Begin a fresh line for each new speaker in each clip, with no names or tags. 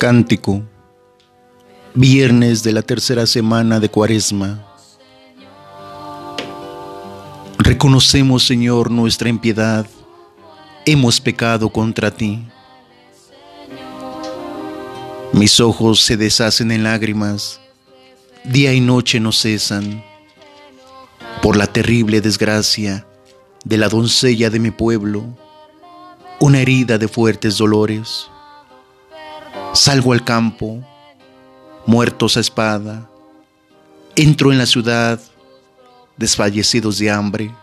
Cántico, viernes de la tercera semana de Cuaresma. Reconocemos, Señor, nuestra impiedad. Hemos pecado contra ti. Mis ojos se deshacen en lágrimas, día y noche no cesan, por la terrible desgracia de la doncella de mi pueblo, una herida de fuertes dolores. Salgo al campo, muertos a espada, entro en la ciudad, desfallecidos de hambre.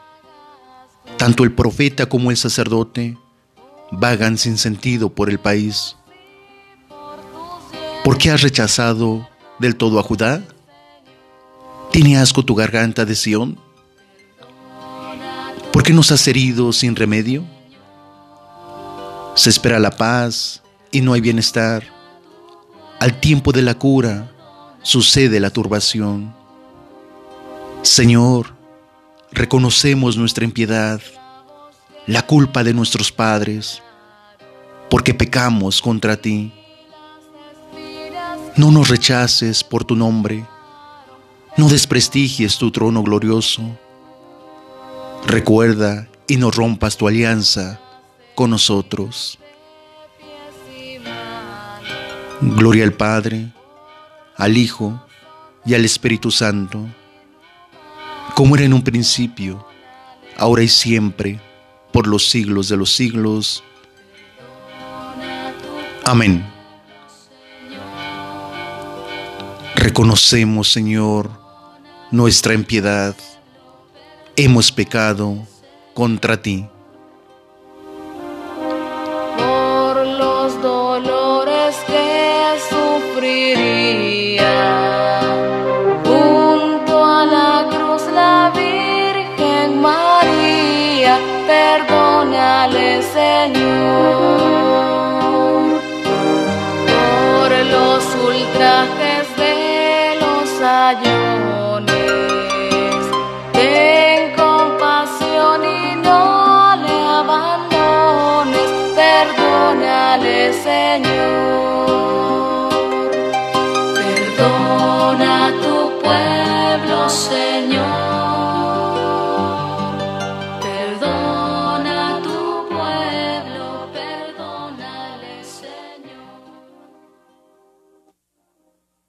Tanto el profeta como el sacerdote vagan sin sentido por el país. ¿Por qué has rechazado del todo a Judá? ¿Tiene asco tu garganta de Sión? ¿Por qué nos has herido sin remedio? Se espera la paz y no hay bienestar. Al tiempo de la cura sucede la turbación. Señor, reconocemos nuestra impiedad, la culpa de nuestros padres, porque pecamos contra ti. No nos rechaces por tu nombre, no desprestigies tu trono glorioso. Recuerda y no rompas tu alianza con nosotros. Gloria al Padre, al Hijo y al Espíritu Santo, como era en un principio, ahora y siempre, por los siglos de los siglos. Amén. Reconocemos, Señor, nuestra impiedad. Hemos pecado contra ti.
Perdónale, Señor, por los ultrajes de los ayones. Ten compasión y no le abandones, perdónale, Señor. Perdona a tu pueblo, Señor.